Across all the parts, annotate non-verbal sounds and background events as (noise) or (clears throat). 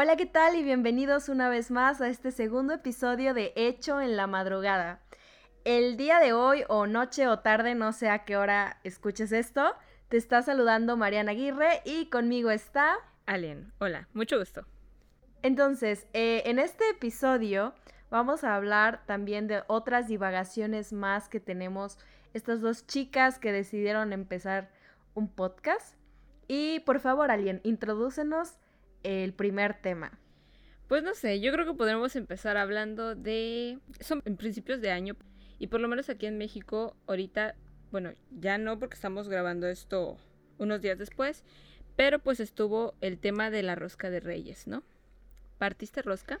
Hola, ¿qué tal? Y bienvenidos una vez más a este segundo episodio de Hecho en la Madrugada. El día de hoy, o noche o tarde, no sé a qué hora escuches esto, te está saludando Mariana Aguirre y conmigo está... Alien, hola, mucho gusto. Entonces, eh, en este episodio vamos a hablar también de otras divagaciones más que tenemos estas dos chicas que decidieron empezar un podcast. Y por favor, Alien, introdúcenos el primer tema. Pues no sé, yo creo que podremos empezar hablando de... Son en principios de año y por lo menos aquí en México ahorita, bueno, ya no porque estamos grabando esto unos días después, pero pues estuvo el tema de la rosca de reyes, ¿no? ¿Partiste rosca?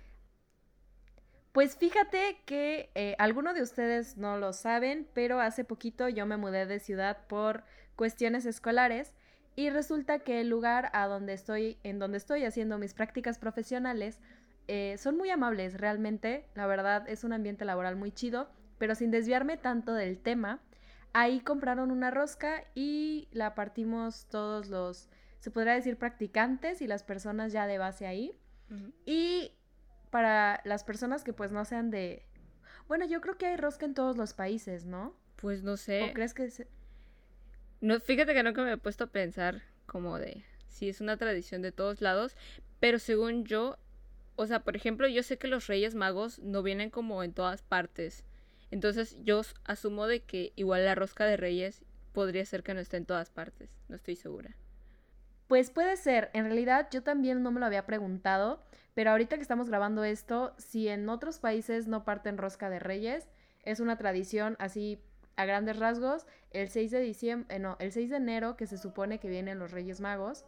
Pues fíjate que eh, algunos de ustedes no lo saben, pero hace poquito yo me mudé de ciudad por cuestiones escolares y resulta que el lugar a donde estoy, en donde estoy haciendo mis prácticas profesionales, eh, son muy amables realmente. La verdad es un ambiente laboral muy chido, pero sin desviarme tanto del tema. Ahí compraron una rosca y la partimos todos los, se podría decir, practicantes y las personas ya de base ahí. Y para las personas que pues no sean de... Bueno, yo creo que hay rosca en todos los países, ¿no? Pues no sé. ¿O crees que... Se... No, fíjate que nunca me he puesto a pensar como de si es una tradición de todos lados, pero según yo, o sea, por ejemplo, yo sé que los Reyes Magos no vienen como en todas partes. Entonces yo asumo de que igual la rosca de Reyes podría ser que no esté en todas partes, no estoy segura. Pues puede ser, en realidad yo también no me lo había preguntado, pero ahorita que estamos grabando esto, si en otros países no parten rosca de Reyes, es una tradición así a grandes rasgos, el 6 de diciembre, eh, no, el 6 de enero que se supone que vienen los Reyes Magos,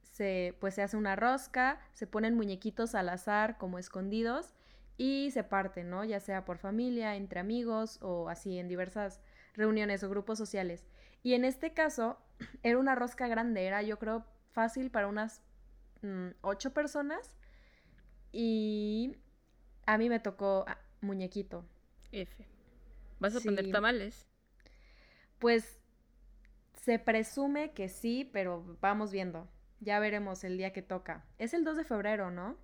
se, pues se hace una rosca, se ponen muñequitos al azar como escondidos y se parten, ¿no? Ya sea por familia, entre amigos o así en diversas reuniones o grupos sociales. Y en este caso (clears throat) era una rosca grande, era yo creo fácil para unas mm, ocho personas y a mí me tocó ah, muñequito. F. ¿Vas a poner tamales? Pues se presume que sí, pero vamos viendo. Ya veremos el día que toca. Es el 2 de febrero, ¿no?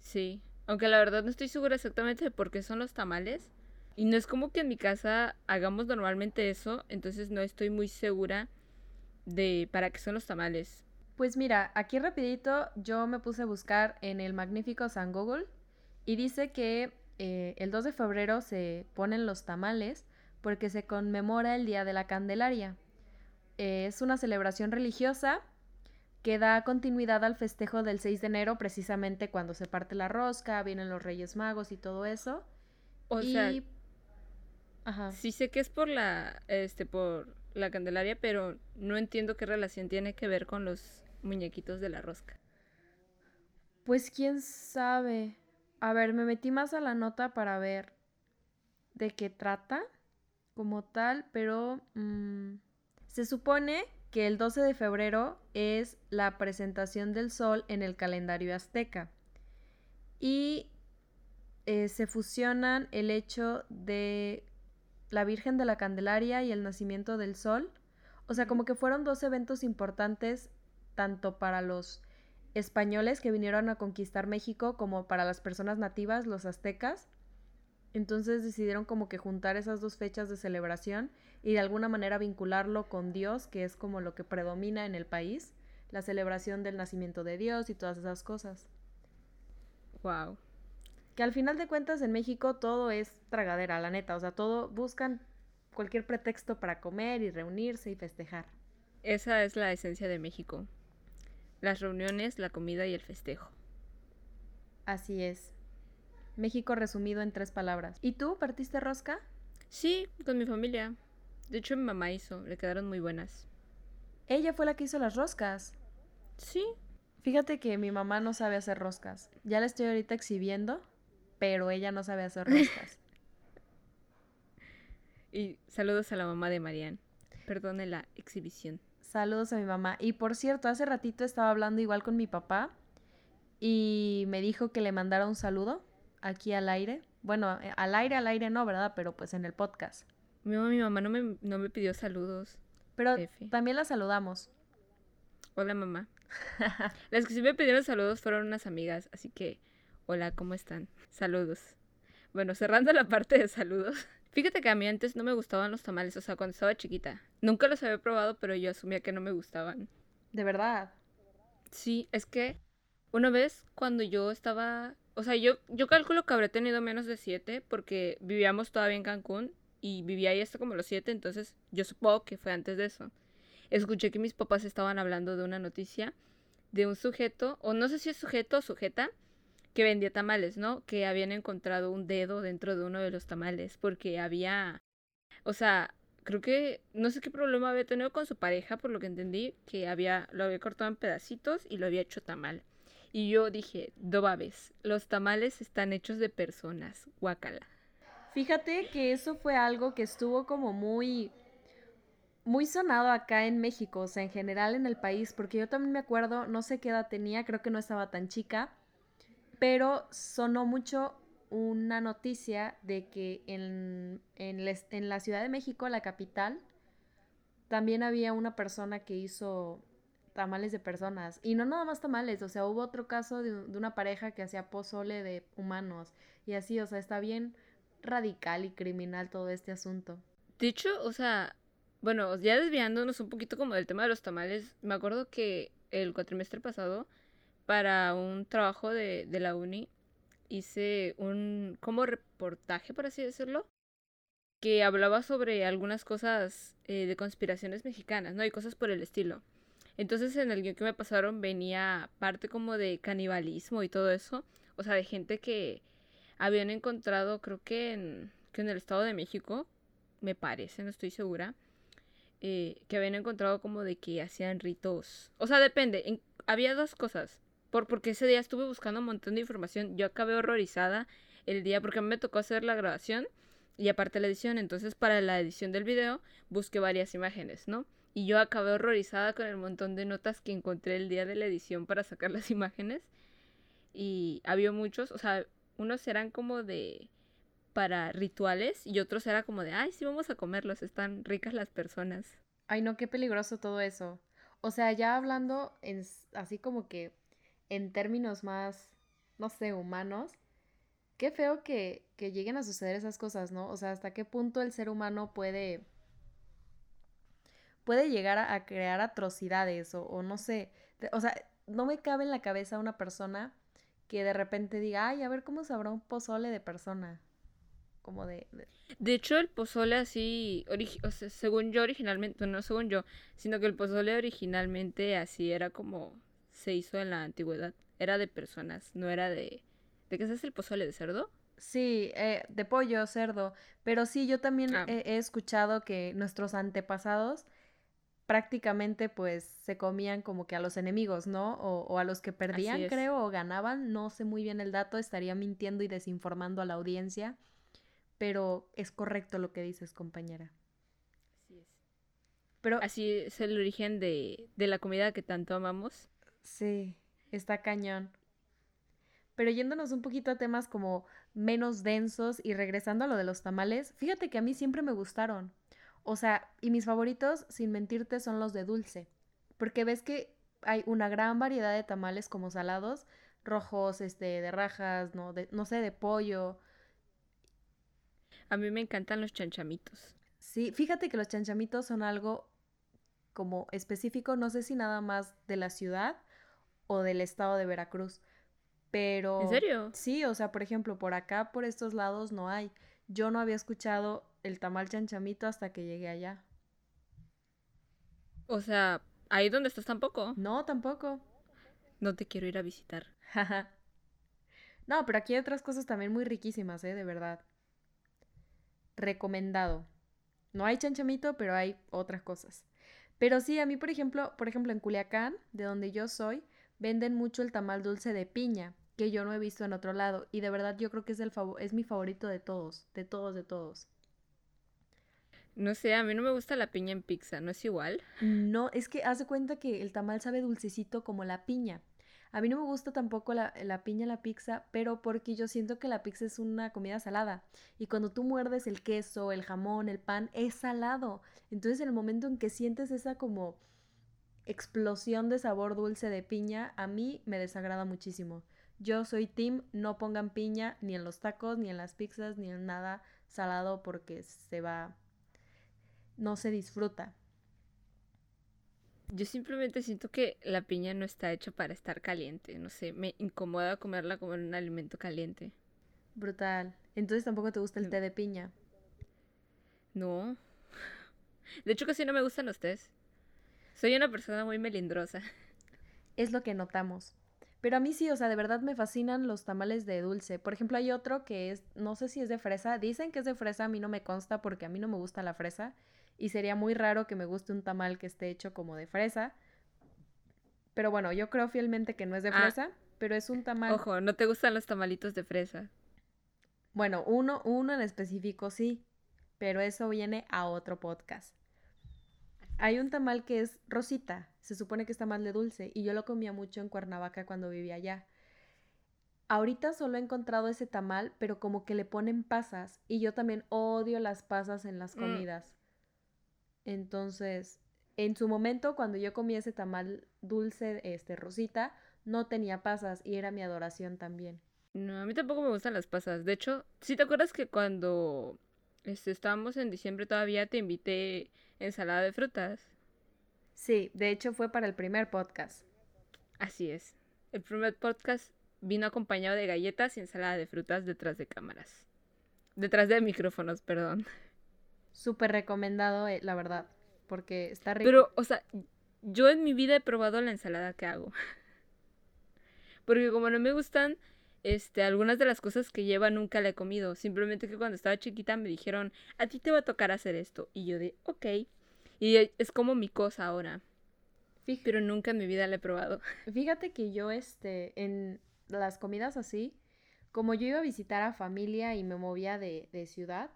Sí. Aunque la verdad no estoy segura exactamente de por qué son los tamales. Y no es como que en mi casa hagamos normalmente eso, entonces no estoy muy segura de para qué son los tamales. Pues mira, aquí rapidito yo me puse a buscar en el magnífico San Google y dice que eh, el 2 de febrero se ponen los tamales porque se conmemora el Día de la Candelaria. Eh, es una celebración religiosa que da continuidad al festejo del 6 de enero, precisamente cuando se parte la rosca, vienen los Reyes Magos y todo eso. O sea, Ajá. sí sé que es por la, este, por la Candelaria, pero no entiendo qué relación tiene que ver con los muñequitos de la rosca. Pues quién sabe. A ver, me metí más a la nota para ver de qué trata como tal, pero mm, se supone que el 12 de febrero es la presentación del sol en el calendario azteca y eh, se fusionan el hecho de la Virgen de la Candelaria y el nacimiento del sol. O sea, como que fueron dos eventos importantes tanto para los españoles que vinieron a conquistar México como para las personas nativas, los aztecas. Entonces decidieron como que juntar esas dos fechas de celebración y de alguna manera vincularlo con Dios, que es como lo que predomina en el país, la celebración del nacimiento de Dios y todas esas cosas. Wow. Que al final de cuentas en México todo es tragadera, la neta, o sea, todo buscan cualquier pretexto para comer y reunirse y festejar. Esa es la esencia de México las reuniones, la comida y el festejo. Así es. México resumido en tres palabras. ¿Y tú partiste rosca? Sí, con mi familia. De hecho, mi mamá hizo, le quedaron muy buenas. Ella fue la que hizo las roscas. Sí. Fíjate que mi mamá no sabe hacer roscas. Ya la estoy ahorita exhibiendo, pero ella no sabe hacer roscas. (laughs) (laughs) y saludos a la mamá de Marianne. Perdone la exhibición. Saludos a mi mamá. Y por cierto, hace ratito estaba hablando igual con mi papá y me dijo que le mandara un saludo aquí al aire. Bueno, eh, al aire, al aire no, ¿verdad? Pero pues en el podcast. Mi mamá, mi mamá no, me, no me pidió saludos. Pero también la saludamos. Hola, mamá. (laughs) Las que sí me pidieron saludos fueron unas amigas, así que, hola, ¿cómo están? Saludos. Bueno, cerrando la parte de saludos. Fíjate que a mí antes no me gustaban los tamales, o sea, cuando estaba chiquita. Nunca los había probado, pero yo asumía que no me gustaban. De verdad. Sí, es que una vez cuando yo estaba, o sea, yo, yo calculo que habré tenido menos de siete porque vivíamos todavía en Cancún y vivía ahí hasta como los siete, entonces yo supongo que fue antes de eso. Escuché que mis papás estaban hablando de una noticia de un sujeto, o no sé si es sujeto o sujeta, que vendía tamales, ¿no? Que habían encontrado un dedo dentro de uno de los tamales porque había, o sea, creo que no sé qué problema había tenido con su pareja, por lo que entendí, que había lo había cortado en pedacitos y lo había hecho tamal. Y yo dije, dobabes, los tamales están hechos de personas, guacala. Fíjate que eso fue algo que estuvo como muy muy sonado acá en México, o sea, en general en el país, porque yo también me acuerdo, no sé qué edad tenía, creo que no estaba tan chica, pero sonó mucho una noticia de que en, en, la Ciudad de México, la capital, también había una persona que hizo tamales de personas. Y no nada más tamales, o sea, hubo otro caso de, de, una pareja que hacía pozole de humanos. Y así, o sea, está bien radical y criminal todo este asunto. Dicho, o sea, bueno, ya desviándonos un poquito como del tema de los tamales, me acuerdo que el cuatrimestre pasado, para un trabajo de, de la uni, hice un como reportaje, por así decirlo, que hablaba sobre algunas cosas eh, de conspiraciones mexicanas, ¿no? Y cosas por el estilo. Entonces en el guion que me pasaron venía parte como de canibalismo y todo eso. O sea, de gente que habían encontrado, creo que en, que en el Estado de México, me parece, no estoy segura, eh, que habían encontrado como de que hacían ritos. O sea, depende. había dos cosas. Por, porque ese día estuve buscando un montón de información. Yo acabé horrorizada el día porque a mí me tocó hacer la grabación y aparte la edición. Entonces, para la edición del video, busqué varias imágenes, ¿no? Y yo acabé horrorizada con el montón de notas que encontré el día de la edición para sacar las (laughs) imágenes. Y había muchos, o sea, unos eran como de para rituales y otros era como de, ay, sí, vamos a comerlos, están ricas las personas. Ay, no, qué peligroso todo eso. O sea, ya hablando en, así como que en términos más, no sé, humanos, qué feo que, que lleguen a suceder esas cosas, ¿no? O sea, hasta qué punto el ser humano puede puede llegar a, crear atrocidades o, no sé, o sea, no me cabe en la cabeza una persona que de repente diga, ay, a ver cómo sabrá un pozole de persona. Como de... De, hecho, el pozole así, o sea, según yo originalmente, no según yo, sino que el pozole originalmente así era como se hizo en la antigüedad. Era de personas, no era de... ¿De qué se hace el pozole? ¿De cerdo? Sí, eh, de pollo, cerdo. Pero sí, yo también ah. he, escuchado que nuestros antepasados prácticamente pues se comían como que a los enemigos, ¿no? O, a los que perdían, creo, o ganaban, no sé muy bien el dato, estaría mintiendo y desinformando a la audiencia, pero es correcto lo que dices, compañera. Así es. Pero así es el origen de, de la comida que tanto amamos. Sí, está cañón. Pero yéndonos un poquito a temas como menos densos y regresando a lo de los tamales, fíjate que a mí siempre me gustaron. O sea, y mis favoritos, sin mentirte, son los de dulce. Porque ves que hay una gran variedad de tamales como salados, rojos, este, de rajas, no, de, no sé, de pollo. A mí me encantan los chanchamitos. Sí, fíjate que los chanchamitos son algo como específico, no sé si nada más de la ciudad o del estado de Veracruz. Pero. ¿En serio? Sí, o sea, por ejemplo, por acá, por estos lados no hay. Yo no había escuchado el tamal chanchamito hasta que llegué allá. O sea, ahí donde estás tampoco. No, tampoco. No te quiero ir a visitar. (laughs) no, pero aquí hay otras cosas también muy riquísimas, ¿eh? De verdad. Recomendado. No hay chanchamito, pero hay otras cosas. Pero sí, a mí, por ejemplo, por ejemplo, en Culiacán, de donde yo soy, venden mucho el tamal dulce de piña, que yo no he visto en otro lado. Y de verdad yo creo que es, el es mi favorito de todos, de todos, de todos. No sé, a mí no me gusta la piña en pizza, ¿no es igual? No, es que haz de cuenta que el tamal sabe dulcecito como la piña. A mí no me gusta tampoco la, la, piña en la pizza, pero porque yo siento que la pizza es una comida salada. Y cuando tú muerdes el queso, el jamón, el pan, es salado. Entonces en el momento en que sientes esa como explosión de sabor dulce de piña, a mí me desagrada muchísimo. Yo soy team, no pongan piña ni en los tacos, ni en las pizzas, ni en nada salado porque se va, no se disfruta. Yo simplemente siento que la piña no está hecha para estar caliente, no sé, me incomoda comerla como un alimento caliente. Brutal. Entonces tampoco te gusta el té de piña. No. (laughs) De hecho casi no me gustan los tés. Soy una persona muy melindrosa. Es lo que notamos. Pero a mí sí, o sea, de verdad me fascinan los tamales de dulce. Por ejemplo, hay otro que es, no sé si es de fresa. Dicen que es de fresa, a mí no me consta porque a mí no me gusta la fresa. Y sería muy raro que me guste un tamal que esté hecho como de fresa. Pero bueno, yo creo fielmente que no es de ah. fresa, pero es un tamal. Ojo, no te gustan los tamalitos de fresa. Bueno, uno, uno en específico sí, pero eso viene a otro podcast. Hay un tamal que es rosita, se supone que está más de dulce, y yo lo comía mucho en Cuernavaca cuando vivía allá. Ahorita solo he encontrado ese tamal, pero como que le ponen pasas, y yo también odio las pasas en las mm. comidas. Entonces, en su momento, cuando yo comí ese tamal dulce, este rosita, no tenía pasas y era mi adoración también. No, a mí tampoco me gustan las pasas. De hecho, si te acuerdas que cuando este, estábamos en diciembre todavía te invité ensalada de frutas. Sí, de hecho fue para el primer podcast. Así es. El primer podcast vino acompañado de galletas y ensalada de frutas detrás de cámaras. Detrás de micrófonos, perdón. Súper recomendado, eh, la verdad, porque está rico. Pero, o sea, yo en mi vida he probado la ensalada que hago. (laughs) Porque como no me gustan este, algunas de las cosas que lleva nunca la he comido. Simplemente que cuando estaba chiquita me dijeron, a ti te va a tocar hacer esto. Y yo de, ok. Y e, es como mi cosa ahora. Pero nunca en mi vida la he probado. (laughs) Fíjate que yo, este, en las comidas así, como yo iba a visitar a familia y me movía de, de ciudad,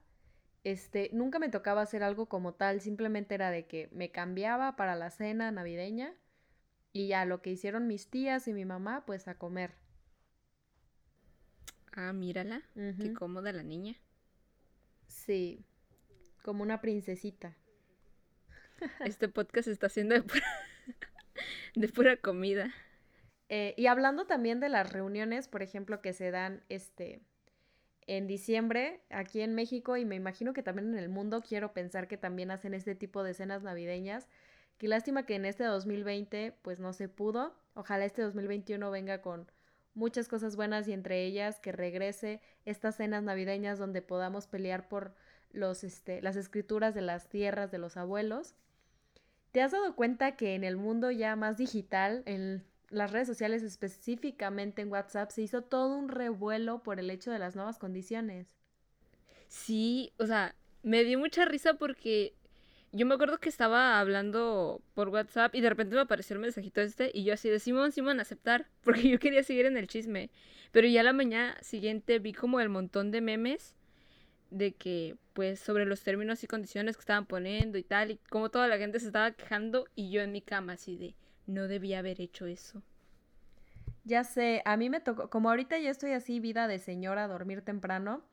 este, nunca me tocaba hacer algo como tal. Simplemente era de que me cambiaba para la cena navideña y ya lo que hicieron mis tías y mi mamá, pues a comer. Ah, mírala. Qué cómoda la niña. Sí, como una princesita. Este podcast está haciendo de pura, (laughs) de pura comida. Eh, y hablando también de las reuniones, por ejemplo, que se dan este en diciembre aquí en México y me imagino que también en el mundo quiero pensar que también hacen este tipo de cenas navideñas. Qué lástima que en este 2020 pues no se pudo. Ojalá este 2021 venga con muchas cosas buenas y entre ellas que regrese estas cenas navideñas donde podamos pelear por los, este, las escrituras de las tierras de los abuelos. ¿Te has dado cuenta que en el mundo ya más digital, en las redes sociales específicamente en WhatsApp, se hizo todo un revuelo por el hecho de las nuevas condiciones? Sí, o sea, me dio mucha risa porque yo me acuerdo que estaba hablando por WhatsApp y de repente me apareció el mensajito este y yo así de Simón, Simón, aceptar, (laughs) porque yo quería seguir en el chisme. Pero ya la mañana siguiente vi como el montón de memes de que, pues, sobre los términos y condiciones que estaban poniendo y tal, y como toda la gente se estaba quejando y yo en mi cama así de, no debía haber hecho eso. Ya sé, a mí me tocó, como ahorita ya estoy así, vida de señora, dormir temprano,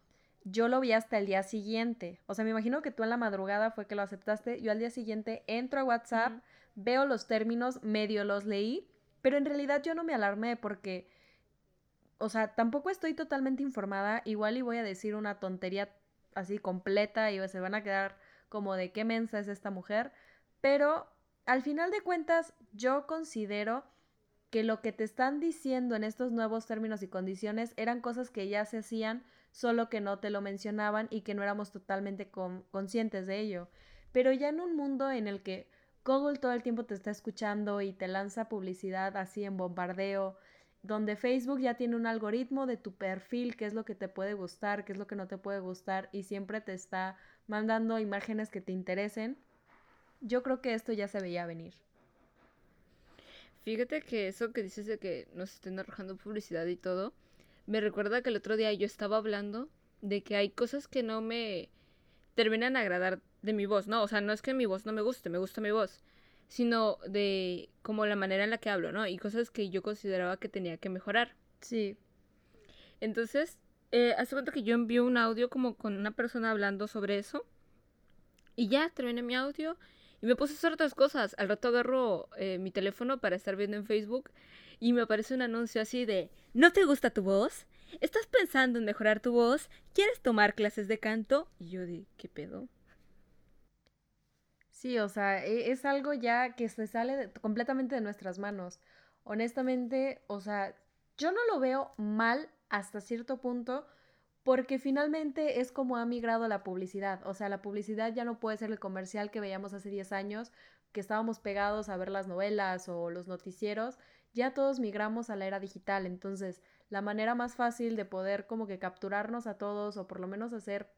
yo lo vi hasta el día siguiente. O sea, me imagino que tú en la madrugada fue que lo aceptaste. Yo al día siguiente entro a WhatsApp, veo los términos, medio los leí, pero en realidad yo no me alarmé porque, o sea, tampoco estoy totalmente informada. Igual y voy a decir una tontería así completa y se van a quedar como de qué mensa es esta mujer. Pero al final de cuentas, yo considero que lo que te están diciendo en estos nuevos términos y condiciones eran cosas que ya se hacían solo que no te lo mencionaban y que no éramos totalmente conscientes de ello. Pero ya en un mundo en el que Google todo el tiempo te está escuchando y te lanza publicidad así en bombardeo, donde Facebook ya tiene un algoritmo de tu perfil, qué es lo que te puede gustar, qué es lo que no te puede gustar y siempre te está mandando imágenes que te interesen, yo creo que esto ya se veía venir. Fíjate que eso que dices de que nos estén arrojando publicidad y todo, me recuerda que el otro día yo estaba hablando de que hay cosas que no me terminan a agradar de mi voz, ¿no? O sea, no es que mi voz no me guste, me gusta mi voz, sino de como la manera en la que hablo, ¿no? Y cosas que yo consideraba que tenía que mejorar. Sí. Entonces, eh, hace cuenta que yo envío un audio como con una persona hablando sobre eso. Y ya terminé mi audio Y me puse a hacer otras cosas. Al rato agarro eh, mi teléfono para estar viendo en Facebook y me aparece un anuncio así de ¿No te gusta tu voz? ¿Estás pensando en mejorar tu voz? ¿Quieres tomar clases de canto? Y yo di, ¿qué pedo? Sí, o sea, e, es algo ya que se sale completamente de nuestras manos. Honestamente, o sea, yo no lo veo mal hasta cierto punto porque finalmente es como ha migrado la publicidad. O sea, la publicidad ya no puede ser el comercial que veíamos hace 10 años, que estábamos pegados a ver las novelas o los noticieros. Ya todos migramos a la era digital, entonces la manera más fácil de poder como que capturarnos a todos o por lo menos hacer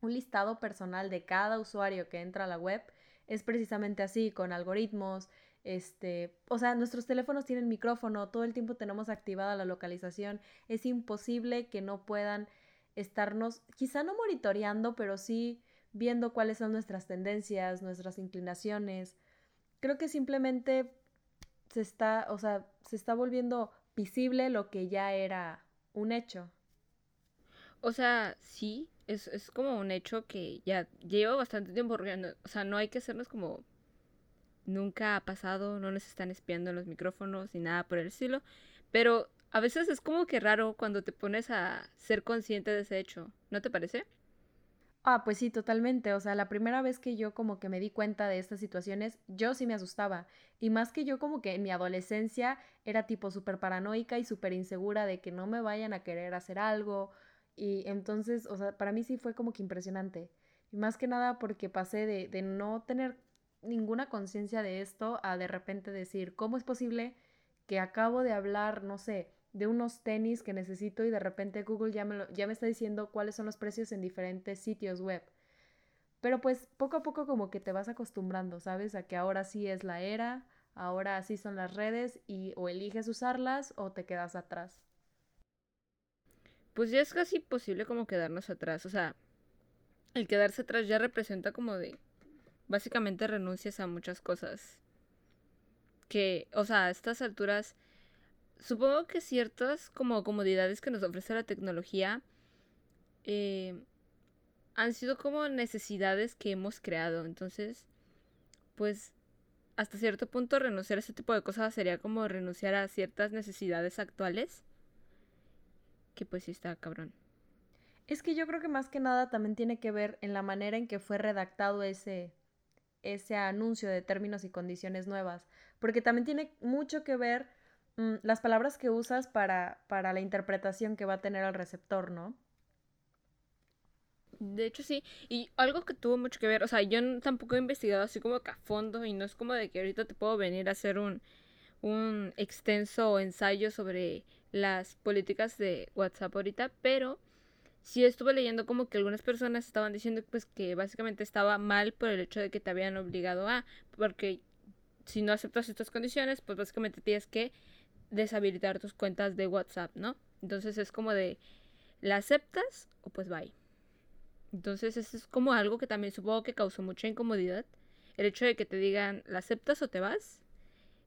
un listado personal de cada usuario que entra a la web es precisamente así, con algoritmos, este, o sea, nuestros teléfonos tienen micrófono, todo el tiempo tenemos activada la localización, es imposible que no puedan estarnos, quizá no monitoreando, pero sí viendo cuáles son nuestras tendencias, nuestras inclinaciones. Creo que simplemente se está, o sea, se está volviendo visible lo que ya era un hecho. O sea, sí, es, es como un hecho que ya lleva bastante tiempo, o sea, no hay que hacernos como nunca ha pasado, no nos están espiando en los micrófonos ni nada por el estilo, pero a veces es como que raro cuando te pones a ser consciente de ese hecho, ¿no te parece? Ah, pues sí, totalmente. O sea, la primera vez que yo como que me di cuenta de estas situaciones, yo sí me asustaba. Y más que yo como que en mi adolescencia era tipo súper paranoica y súper insegura de que no me vayan a querer hacer algo. Y entonces, o sea, para mí sí fue como que impresionante. Y más que nada porque pasé de, de no tener ninguna conciencia de esto a de repente decir, ¿cómo es posible que acabo de hablar, no sé, de unos tenis que necesito y de repente Google ya me, ya me está diciendo cuáles son los precios en diferentes sitios web? Pero pues poco a poco como que te vas acostumbrando, ¿sabes? A que ahora sí es la era, ahora sí son las redes y o eliges usarlas o te quedas atrás. Pues ya es casi posible como quedarnos atrás, o sea, el quedarse atrás ya representa como de básicamente renuncias a muchas cosas. Que, o sea, a estas alturas, supongo que ciertas como comodidades que nos ofrece la tecnología eh, han sido como necesidades que hemos creado. Entonces, pues, hasta cierto punto renunciar a ese tipo de cosas sería como renunciar a ciertas necesidades actuales. Que pues sí está cabrón. Es que yo creo que más que nada también tiene que ver en la manera en que fue redactado ese, ese anuncio de términos y condiciones nuevas, porque también tiene mucho que ver mm, las palabras que usas para, para la interpretación que va a tener el receptor, ¿no? De hecho, sí. Y algo que tuvo mucho que ver, o sea, yo tampoco he investigado así como que a fondo y no es como de que ahorita te puedo venir a hacer un, un extenso ensayo sobre las políticas de WhatsApp ahorita, pero sí estuve leyendo como que algunas personas estaban diciendo pues que básicamente estaba mal por el hecho de que te habían obligado a, porque si no aceptas estas condiciones, pues básicamente tienes que deshabilitar tus cuentas de WhatsApp, ¿no? Entonces es como de, ¿la aceptas o pues bye? Entonces eso es como algo que también supongo que causó mucha incomodidad. El hecho de que te digan, ¿la aceptas o te vas?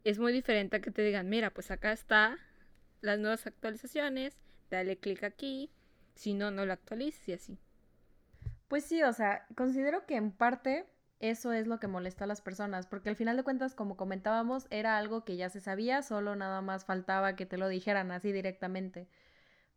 Es muy diferente a que te digan, mira, pues acá está las nuevas actualizaciones, dale clic aquí, si no, no lo actualices y así. Pues sí, o sea, considero que en parte eso es lo que molesta a las personas, porque al final de cuentas, como comentábamos, era algo que ya se sabía, solo nada más faltaba que te lo dijeran así directamente.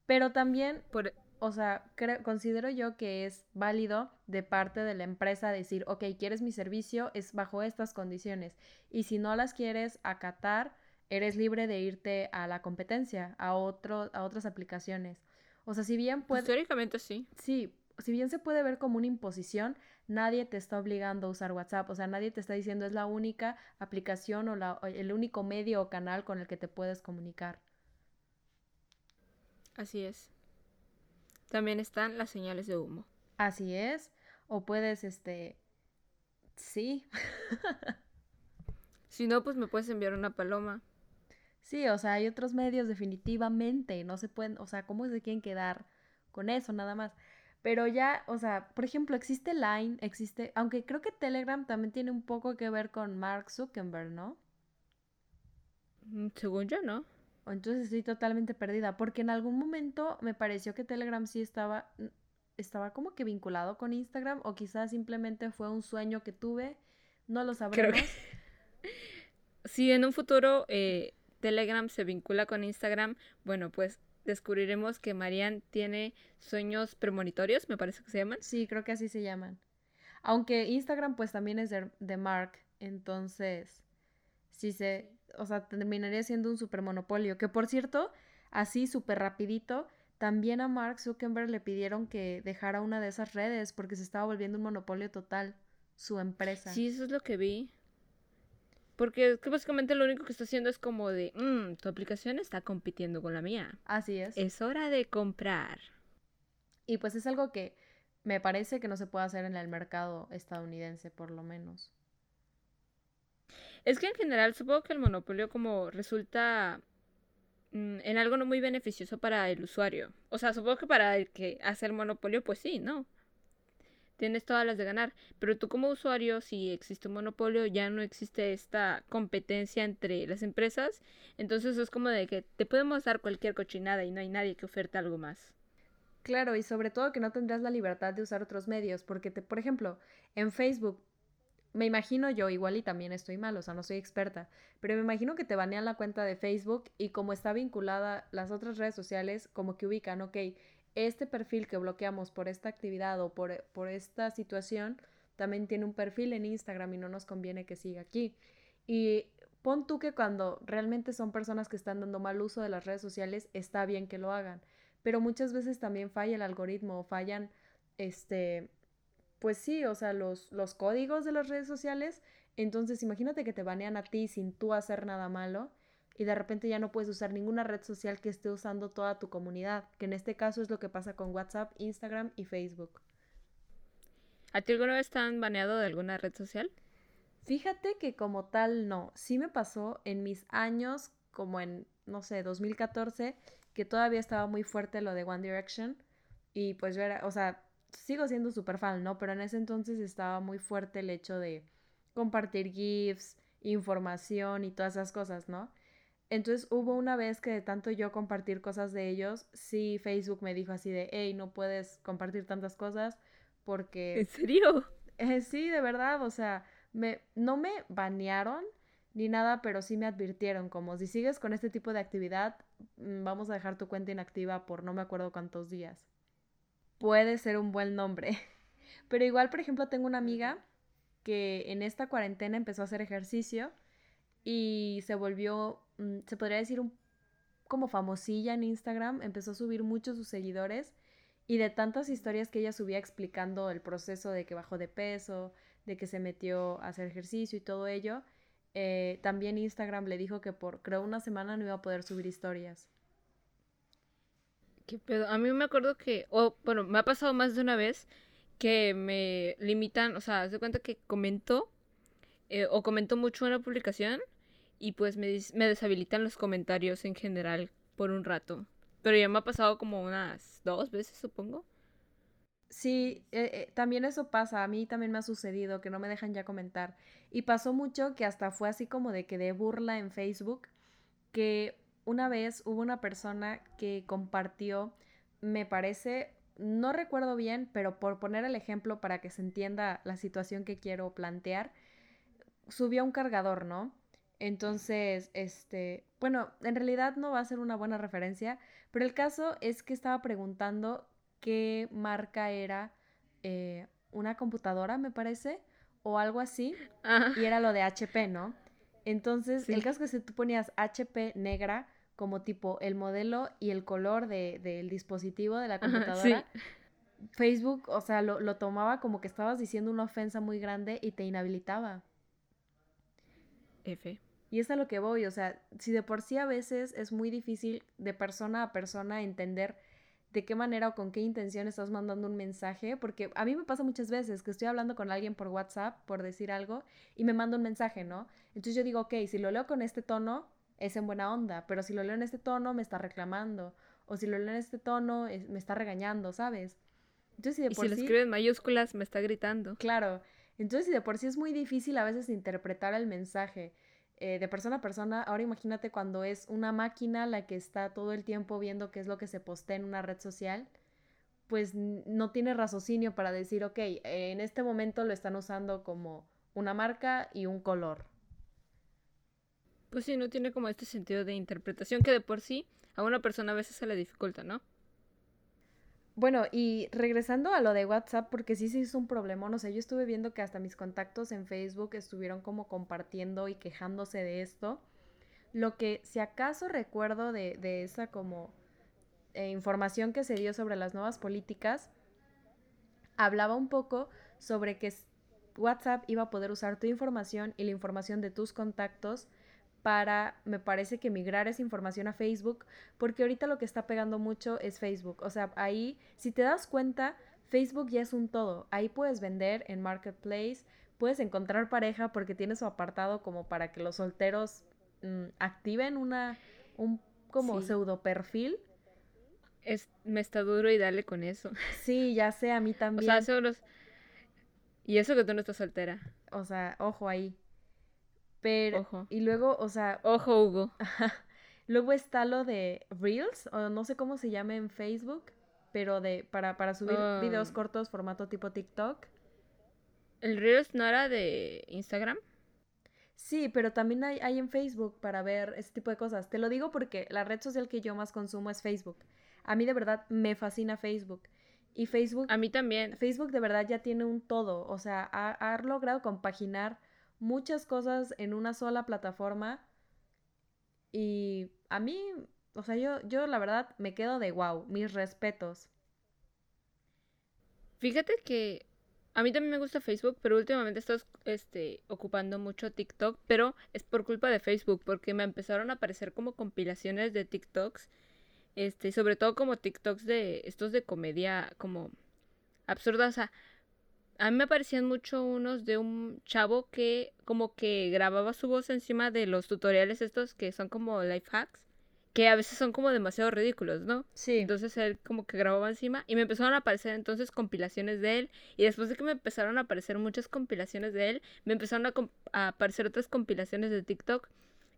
Pero también, Por... o sea, considero yo que es válido de parte de la empresa decir, ok, quieres mi servicio, es bajo estas condiciones, y si no las quieres acatar, eres libre de irte a la competencia, a, otro, a otras aplicaciones. O sea, si bien puede... Históricamente sí. Sí, si bien se puede ver como una imposición, nadie te está obligando a usar WhatsApp. O sea, nadie te está diciendo es la única aplicación o, la, el único medio o canal con el que te puedes comunicar. Así es. También están las señales de humo. Así es. O puedes, este... Sí. (laughs) si no, pues me puedes enviar una paloma. Sí, o sea, hay otros medios definitivamente, no se pueden, o sea, ¿cómo se quieren quedar con eso nada más? Pero ya, o sea, por ejemplo, existe Line, existe, aunque creo que Telegram también tiene un poco que ver con Mark Zuckerberg, ¿no? Mm, según yo, ¿no? Entonces estoy totalmente perdida, porque en algún momento me pareció que Telegram sí estaba, estaba como que vinculado con Instagram, o quizás simplemente fue un sueño que tuve, No lo sabremos. (laughs) si en un futuro eh, Telegram se vincula con Instagram, bueno, pues descubriremos que Marian tiene sueños premonitorios, me parece que se llaman. Sí, creo que así se llaman. Aunque Instagram pues también es de, de Mark, entonces sí se, o sea, terminaría siendo un super monopolio. Que por cierto, así súper rapidito, también a Mark Zuckerberg le pidieron que dejara una de esas redes porque se estaba volviendo un monopolio total su empresa. Sí, eso es lo que vi. Porque básicamente lo único que está haciendo es como de, mmm, tu aplicación está compitiendo con la mía. Así es. Es hora de comprar. Y pues es algo que me parece que no se puede hacer en el mercado estadounidense, por lo menos. Es que en general supongo que el monopolio como resulta mm, en algo no muy beneficioso para el usuario. O sea, supongo que para el que hace el monopolio, pues sí, ¿no? Tienes todas las de ganar. Pero tú como usuario, si existe un monopolio, ya no existe esta competencia entre las empresas. Entonces es como de que te podemos dar cualquier cochinada y no hay nadie que oferte algo más. Claro, y sobre todo que no tendrás la libertad de usar otros medios, porque te, por ejemplo, en Facebook me imagino yo, igual y también estoy mal, o sea, no soy experta, pero me imagino que te banean la cuenta de Facebook y como está vinculada las otras redes sociales, como que ubican, ok, este perfil que bloqueamos por esta actividad o por, por esta situación, también tiene un perfil en Instagram y no nos conviene que siga aquí. Y pon tú que cuando realmente son personas que están dando mal uso de las redes sociales, está bien que lo hagan, pero muchas veces también falla el algoritmo, fallan este pues sí, o sea, los, los códigos de las redes sociales. Entonces, imagínate que te banean a ti sin tú hacer nada malo y de repente ya no puedes usar ninguna red social que esté usando toda tu comunidad, que en este caso es lo que pasa con WhatsApp, Instagram y Facebook. ¿A ti alguna vez te han baneado de alguna red social? Fíjate que como tal no, sí me pasó en mis años, como en, no sé, 2014, que todavía estaba muy fuerte lo de One Direction y pues yo era, o sea, sigo siendo súper fan, ¿no? Pero en ese entonces estaba muy fuerte el hecho de compartir GIFs, información y todas esas cosas, ¿no? Entonces hubo una vez que de tanto yo compartir cosas de ellos, sí Facebook me dijo así de, hey, no puedes compartir tantas cosas porque... ¿En serio? Eh, sí, de verdad, o sea, me, no me banearon ni nada, pero sí me advirtieron como si sigues con este tipo de actividad, mm, vamos a dejar tu cuenta inactiva por no me acuerdo cuántos días puede ser un buen nombre. (laughs) Pero igual, por ejemplo, tengo una amiga que en esta cuarentena empezó a hacer ejercicio y se volvió, se podría decir, un, como famosilla en Instagram, empezó a subir muchos sus seguidores y de tantas historias que ella subía explicando el proceso de que bajó de peso, de que se metió a hacer ejercicio y todo ello, eh, también Instagram le dijo que por creo una semana no iba a poder subir historias. ¿Qué? A mí me acuerdo que, o bueno, me ha pasado más de una vez que me limitan, o sea, se cuenta que comento eh, o comento mucho en la publicación y pues me, deshabilitan los comentarios en general por un rato. Pero ya me ha pasado como unas dos veces, supongo. Sí, eh, eh, también eso pasa, a mí también me ha sucedido que no me dejan ya comentar. Y pasó mucho que hasta fue así como de que de burla en Facebook, que una vez hubo una persona que compartió, me parece, no recuerdo bien, pero por poner el ejemplo para que se entienda la situación que quiero plantear, subió un cargador, ¿no? Entonces, este, bueno, en realidad no va a ser una buena referencia, pero el caso es que estaba preguntando qué marca era eh, una computadora, me parece, o algo así, y era lo de HP, ¿no? Entonces, el caso es que si tú ponías HP negra, como tipo el modelo y el color del dispositivo de la computadora. Facebook, o sea, lo, tomaba como que estabas diciendo una ofensa muy grande y te inhabilitaba. F. Y es a lo que voy, o sea, si de por sí a veces es muy difícil de persona a persona entender de qué manera o con qué intención estás mandando un mensaje, porque a mí me pasa muchas veces que estoy hablando con alguien por WhatsApp, por decir algo, y me manda un mensaje, ¿no? Entonces yo digo, ok, si lo leo con este tono, es en buena onda, pero si lo leo en este tono me está reclamando, o si lo leo en este tono me está regañando, ¿sabes? Entonces, si de por si lo escribe en mayúsculas me está gritando. Claro, entonces si de por sí es muy difícil a veces interpretar el mensaje eh, de persona a persona, ahora imagínate cuando es una máquina la que está todo el tiempo viendo qué es lo que se postea en una red social, pues no tiene raciocinio para decir, ok, en este momento lo están usando como una marca y un color. Pues sí, no tiene como este sentido de interpretación que de por sí a una persona a veces se le dificulta, ¿no? Bueno, y regresando a lo de WhatsApp, porque sí se hizo un problema, no sé, yo estuve viendo que hasta mis contactos en Facebook estuvieron como compartiendo y quejándose de esto. Lo que si acaso recuerdo de, de esa como eh, información que se dio sobre las nuevas políticas, hablaba un poco sobre que WhatsApp iba a poder usar tu información y la información de tus contactos para, me parece que migrar esa información a Facebook, porque ahorita lo que está pegando mucho es Facebook. O sea, ahí, si te das cuenta, Facebook ya es un todo. Ahí puedes vender en Marketplace, puedes encontrar pareja porque tiene su apartado como para que los solteros mm, activen una, un como pseudo perfil. Es, me está duro y dale con eso. (laughs) Sí, ya sé, a mí también. O sea, Y eso que tú no estás soltera. O sea, ojo ahí. Pero, Ojo. y luego, o sea. Ojo, Hugo. luego está lo de Reels, o no sé cómo se llama en Facebook, pero de para, para subir videos ah. cortos formato tipo TikTok. ¿El Reels no era de Instagram? Sí, pero también hay, hay en Facebook para ver ese tipo de cosas. Te lo digo porque la red social que yo más consumo es Facebook. A mí de verdad me fascina Facebook. Y Facebook... A mí también. Facebook de verdad ya tiene un todo. O sea, ha, ha logrado compaginar muchas cosas en una sola plataforma. Y a mí, o sea, yo, yo la verdad me quedo de wow, mis respetos. Fíjate que a mí también me gusta Facebook, pero últimamente estoy este, ocupando mucho TikTok, pero es por culpa de Facebook, porque me empezaron a aparecer como compilaciones de TikToks, este, sobre todo como TikToks de estos de comedia como absurda, o sea, a mí me parecían mucho unos de un chavo que como que grababa su voz encima de los tutoriales estos que son como life hacks, que a veces son como demasiado ridículos, ¿no? Sí. Entonces él como que grababa encima y me empezaron a aparecer entonces compilaciones de él y después de que me empezaron a aparecer muchas compilaciones de él, me empezaron a, a aparecer otras compilaciones de TikTok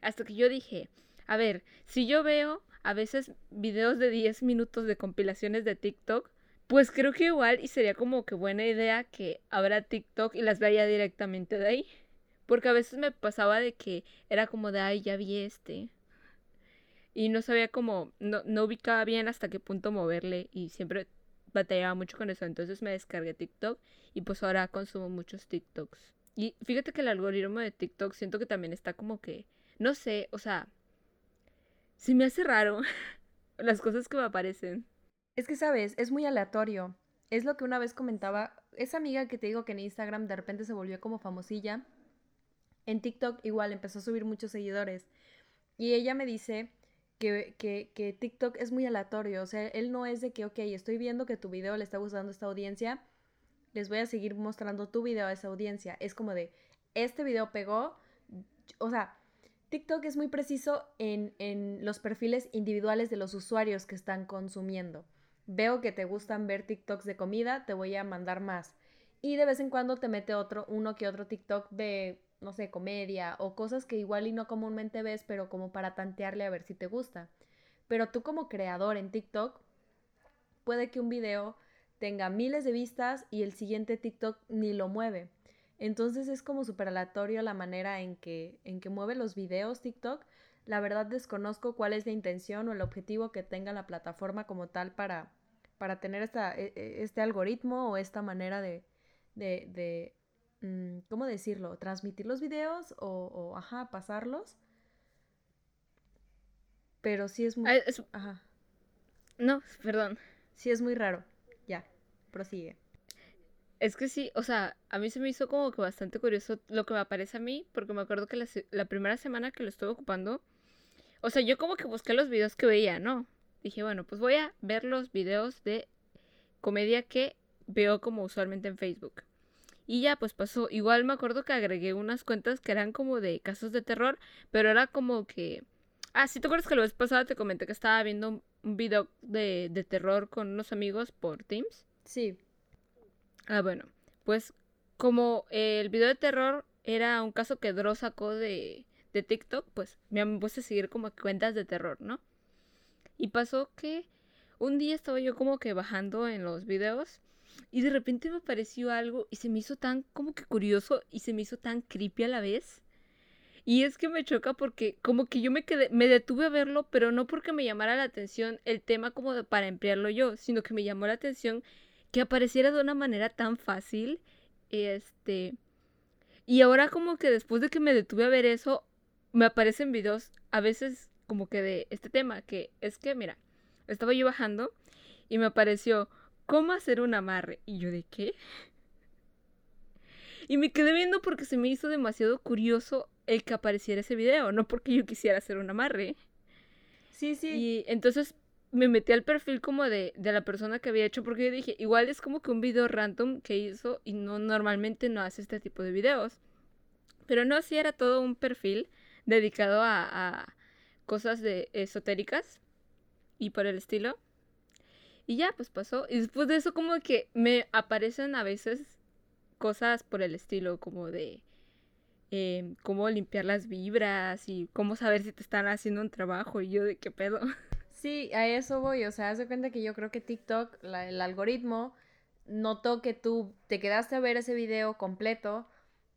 hasta que yo dije, a ver, si yo veo a veces videos de 10 minutos de compilaciones de TikTok, pues creo que igual y sería como que buena idea que abra TikTok y las vea directamente de ahí. Porque a veces me pasaba de que era como de, ay, ya vi este. Y no sabía cómo, no, no ubicaba bien hasta qué punto moverle y siempre batallaba mucho con eso. Entonces me descargué TikTok y pues ahora consumo muchos TikToks. Y fíjate que el algoritmo de TikTok siento que también está como que, no sé, o sea, se me hace raro (laughs) las cosas que me aparecen. Es que, sabes, es muy aleatorio. Es lo que una vez comentaba, esa amiga que te digo que en Instagram de repente se volvió como famosilla, en TikTok igual empezó a subir muchos seguidores. Y ella me dice que, que, TikTok es muy aleatorio. O sea, él no es de que, ok, estoy viendo que tu video le está gustando a esta audiencia, les voy a seguir mostrando tu video a esa audiencia. Es como de, este video pegó. O sea, TikTok es muy preciso en, en los perfiles individuales de los usuarios que están consumiendo veo que te gustan ver TikToks de comida, te voy a mandar más. Y de vez en cuando te mete otro, uno que otro TikTok de, no sé, comedia o cosas que igual y no comúnmente ves, pero como para tantearle a ver si te gusta. Pero tú como creador en TikTok, puede que un video tenga miles de vistas y el siguiente TikTok ni lo mueve. Entonces es como súper aleatorio la manera en que, en que mueve los videos TikTok. La verdad desconozco cuál es la intención o el objetivo que tenga la plataforma como tal para, para tener esta, e, e, este algoritmo o esta manera de, de, de mm, ¿cómo decirlo? Transmitir los videos o, ajá, pasarlos. Pero sí es muy... Ajá. No, perdón. Sí es muy raro. Ya, prosigue. Es que sí, o sea, a mí se me hizo como que bastante curioso lo que me aparece a mí, porque me acuerdo que la, la primera semana que lo estuve ocupando, o sea, yo como que busqué los videos que veía, ¿no? Dije, bueno, pues voy a ver los videos de comedia que veo como usualmente en Facebook. Y ya, pues pasó. Igual me acuerdo que agregué unas cuentas que eran como de casos de terror, pero era como que... Ah, sí, ¿te acuerdas que la vez pasada te comenté que estaba viendo un video de, de terror con unos amigos por Teams? Sí. Ah, bueno, pues como el video de terror era un caso que Dross sacó de, de TikTok, pues me puse a seguir como cuentas de terror, ¿no? Y pasó que un día estaba yo como que bajando en los videos Y de repente me apareció algo y se me hizo tan como que curioso y se me hizo tan creepy a la vez. Y es que me choca porque como que yo me quedé, me detuve a verlo, pero no porque me llamara la atención el tema como de para emplearlo yo, sino que me llamó la atención que apareciera de una manera tan fácil. Este. Y ahora como que después de que me detuve a ver eso, me aparecen videos a veces como que de este tema, que es que, mira, estaba yo bajando y me apareció cómo hacer un amarre. Y yo de qué? Y me quedé viendo porque se me hizo demasiado curioso el que apareciera ese video, no porque yo quisiera hacer un amarre. Sí, sí. Y entonces me metí al perfil como de, de, la persona que había hecho porque yo dije, igual es como que un video random que hizo y no normalmente no hace este tipo de videos. Pero no, sí era todo un perfil dedicado a, a cosas de esotéricas y por el estilo. Y ya, pues pasó. Y después de eso como que me aparecen a veces cosas por el estilo, como de eh, cómo limpiar las vibras y cómo saber si te están haciendo un trabajo y yo de qué pedo. (laughs) Sí, a eso voy, o sea, haz de cuenta que yo creo que TikTok, el algoritmo, notó que tú te quedaste a ver ese video completo,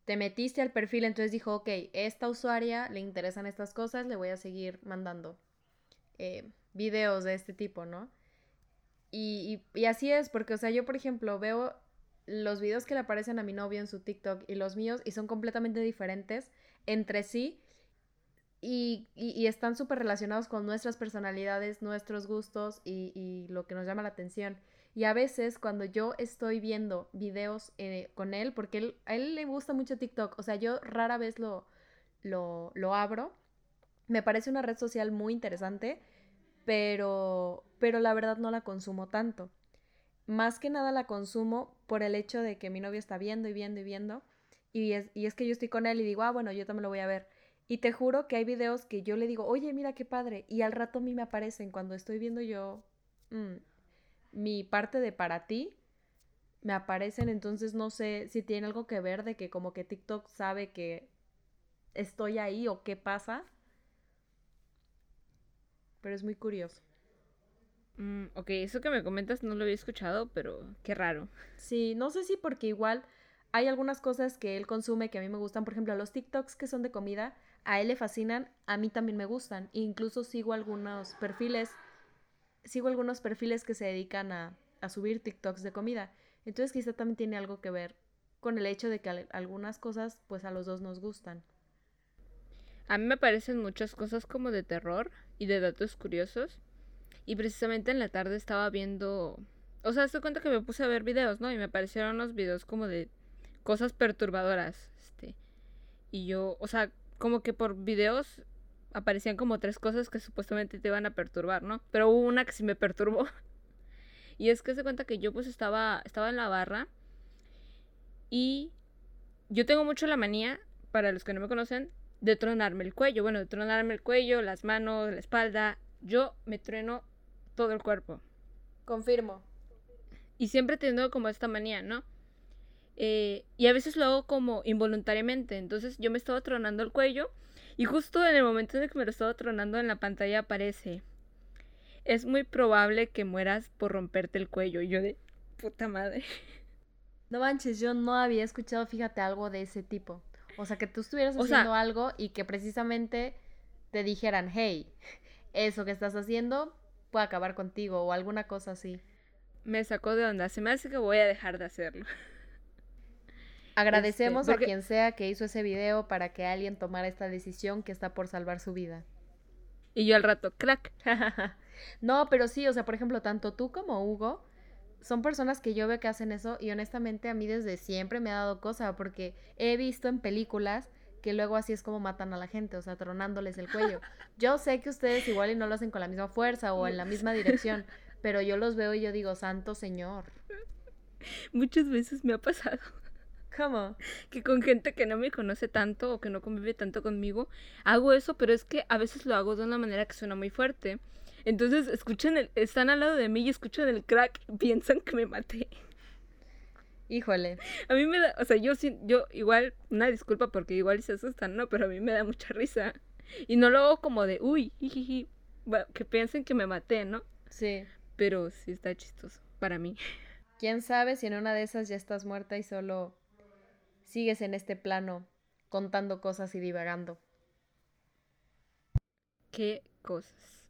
te metiste al perfil, entonces dijo, ok, esta usuaria le interesan estas cosas, le voy a seguir mandando eh, videos de este tipo, ¿no? Y, y, así es, porque, o sea, yo, por ejemplo, veo los videos que le aparecen a mi novio en su TikTok y los míos y son completamente diferentes entre sí y, y, están súper relacionados con nuestras personalidades, nuestros gustos y, lo que nos llama la atención. Y a veces cuando yo estoy viendo videos eh, con él, porque él, a él le gusta mucho TikTok, o sea, yo rara vez lo, lo, lo abro, me parece una red social muy interesante, pero, pero la verdad no la consumo tanto más que nada la consumo por el hecho de que mi novio está viendo y viendo y viendo. Y es, y es que yo estoy con él y digo, ah, bueno, yo también lo voy a ver. Y te juro que hay videos que yo le digo, oye, mira qué padre. Y al rato a mí me aparecen cuando estoy viendo yo mm, mi parte de para ti. Me aparecen, entonces no sé si tiene algo que ver de que como que TikTok sabe que estoy ahí o qué pasa. Pero es muy curioso. Mm, ok, eso que me comentas no lo había escuchado, pero qué raro. Sí, no sé si porque igual hay algunas cosas que él consume que a mí me gustan. Por ejemplo, los TikToks que son de comida, a él le fascinan, a mí también me gustan. incluso sigo algunos perfiles, sigo algunos perfiles que se dedican a, a subir TikToks de comida. Entonces quizá también tiene algo que ver con el hecho de que algunas cosas pues a los dos nos gustan. A mí me parecen muchas cosas como de terror y de datos curiosos. Y precisamente en la tarde estaba viendo. O sea, estoy cuenta que me puse a ver videos, ¿no? Y me aparecieron unos videos como de cosas perturbadoras. Este. Y yo, o sea, como que por videos aparecían como tres cosas que supuestamente te iban a perturbar, ¿no? Pero hubo una que sí me perturbó. (laughs) y es que se cuenta que yo pues estaba, estaba en la barra. Y yo tengo mucho la manía, para los que no me conocen, de tronarme el cuello. Bueno, de tronarme el cuello, las manos, la espalda. Yo me trueno todo el cuerpo. Confirmo. Y siempre tengo como esta manía, ¿no? Eh, y a veces lo hago como involuntariamente. Entonces yo me estaba tronando el cuello y justo en el momento en que me lo estaba tronando en la pantalla aparece. Es muy probable que mueras por romperte el cuello. Y yo de puta madre. (laughs) No manches, yo no había escuchado, fíjate, algo de ese tipo. O sea, que tú estuvieras haciendo algo y que precisamente te dijeran, hey, eso que estás haciendo puede acabar contigo o alguna cosa así. Me sacó de onda, se me hace que voy a dejar de hacerlo. (laughs) Agradecemos este, a quien sea que hizo ese video para que alguien tomara esta decisión que está por salvar su vida. Y yo al rato, crack. (laughs) no, pero sí, o sea, por ejemplo, tanto tú como Hugo son personas que yo veo que hacen eso y honestamente a mí desde siempre me ha dado cosa porque he visto en películas que luego así es como matan a la gente, o sea, tronándoles el cuello. (laughs) Yo sé que ustedes igual y no lo hacen con la misma fuerza o en la misma dirección, pero yo los veo y yo digo, santo señor. Muchas veces me ha pasado. ¿Cómo? Que con gente que no me conoce tanto o que no convive tanto conmigo, hago eso, pero es que a veces lo hago de una manera que suena muy fuerte. Entonces escuchan el, están al lado de mí y escuchan el crack, piensan que me maté. Híjole. A mí me da, o sea, yo yo igual, una disculpa porque igual se asustan, ¿no? Pero a mí me da mucha risa. Y no lo hago como de, uy, jiji, que piensen que me maté, ¿no? Sí. Pero sí está chistoso para mí. quién sabe si en una de esas ya estás muerta y solo sigues en este plano contando cosas y divagando. ¿Qué cosas?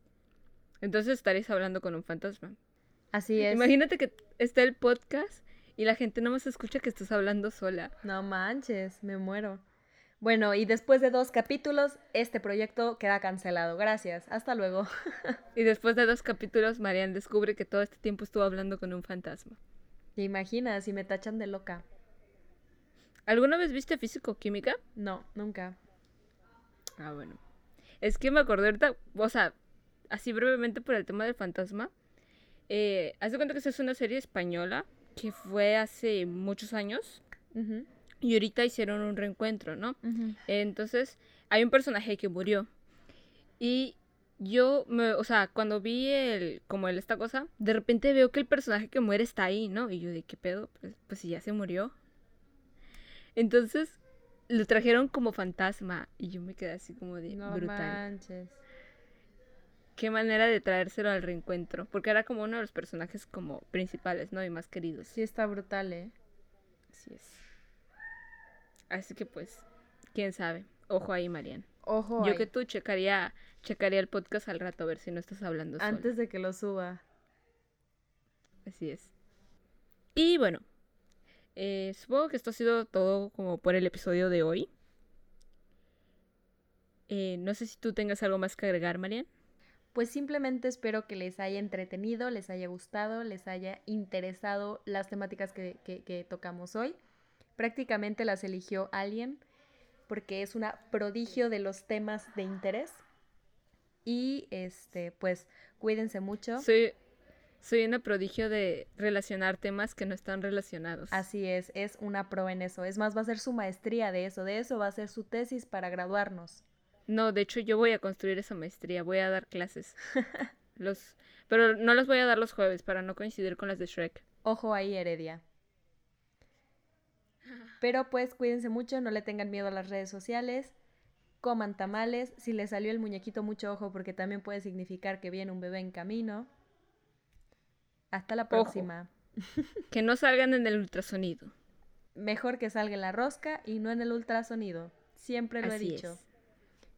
Entonces estaréis hablando con un fantasma. Así es. Imagínate que está el podcast y la gente no más escucha que estás hablando sola. No manches, me muero. Bueno, y después de dos capítulos, este proyecto queda cancelado. Gracias, hasta luego. (laughs) y después de dos capítulos, Marian descubre que todo este tiempo estuvo hablando con un fantasma. ¿Te imaginas? Y me tachan de loca. ¿Alguna vez viste físico-química? No, nunca. Ah, bueno. Es que me acordé ahorita, o sea, así brevemente por el tema del fantasma. Eh, haz de cuenta que esta es una serie española que fue hace muchos años. Y ahorita hicieron un reencuentro, ¿no? Entonces, hay un personaje que murió. Y yo, me, o sea, cuando vi el, como el, esta cosa, de repente veo que el personaje que muere está ahí, ¿no? Y yo de qué pedo, pues, pues si ya se murió. Entonces, lo trajeron como fantasma. Y yo me quedé así como de no brutal. Manches. Qué manera de traérselo al reencuentro. Porque era como uno de los personajes como principales, ¿no? Y más queridos. Sí, está brutal, ¿eh? Así es. Así que pues, quién sabe. Ojo ahí, Marian. Ojo Yo que tú checaría, checaría el podcast al rato a ver si no estás hablando Antes de que lo suba. Así es. Y bueno, eh, supongo que esto ha sido todo como por el episodio de hoy. Eh, no sé si tú tengas algo más que agregar, Marian. Pues simplemente espero que les haya entretenido, les haya gustado, les haya interesado las temáticas que, que tocamos hoy. Prácticamente las eligió alguien porque es una prodigio de los temas de interés. Y este, pues cuídense mucho. Soy, soy una prodigio de relacionar temas que no están relacionados. Así es, es una pro en eso. Es más, va a ser su maestría de eso, de eso va a ser su tesis para graduarnos. No, de hecho yo voy a construir esa maestría, voy a dar clases. (laughs) los, pero no las voy a dar los jueves para no coincidir con las de Shrek. Ojo ahí, Heredia. Pero pues cuídense mucho, no le tengan miedo a las redes sociales, coman tamales, si les salió el muñequito mucho ojo porque también puede significar que viene un bebé en camino. Hasta la próxima. que no salgan en el ultrasonido. Mejor que salga en la rosca y no en el ultrasonido. Siempre lo he dicho.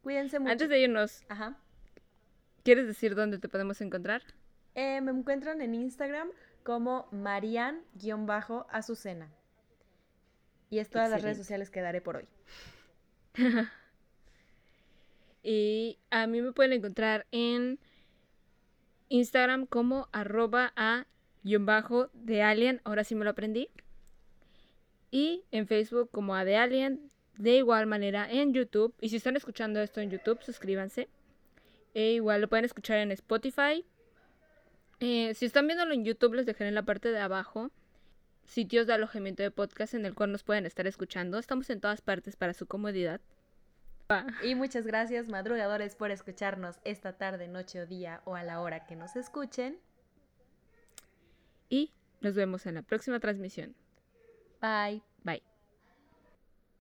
Cuídense mucho. Antes de irnos, Ajá. ¿quieres decir dónde te podemos encontrar? Eh, me encuentran en Instagram como Marian-Azucena. Y es todas las redes sociales que daré por hoy. (laughs) y a mí me pueden encontrar en Instagram como arroba a bajo de alien, ahora sí me lo aprendí. Y en Facebook como a de alien, de igual manera en YouTube. Y si están escuchando esto en YouTube, suscríbanse. E igual lo pueden escuchar en Spotify. Eh, si están viéndolo en YouTube, les dejaré en la parte de abajo sitios de alojamiento de podcast en el cual nos pueden estar escuchando. Estamos en todas partes para su comodidad. Y muchas gracias, madrugadores, por escucharnos esta tarde, noche o día o a la hora que nos escuchen. Y nos vemos en la próxima transmisión. Bye.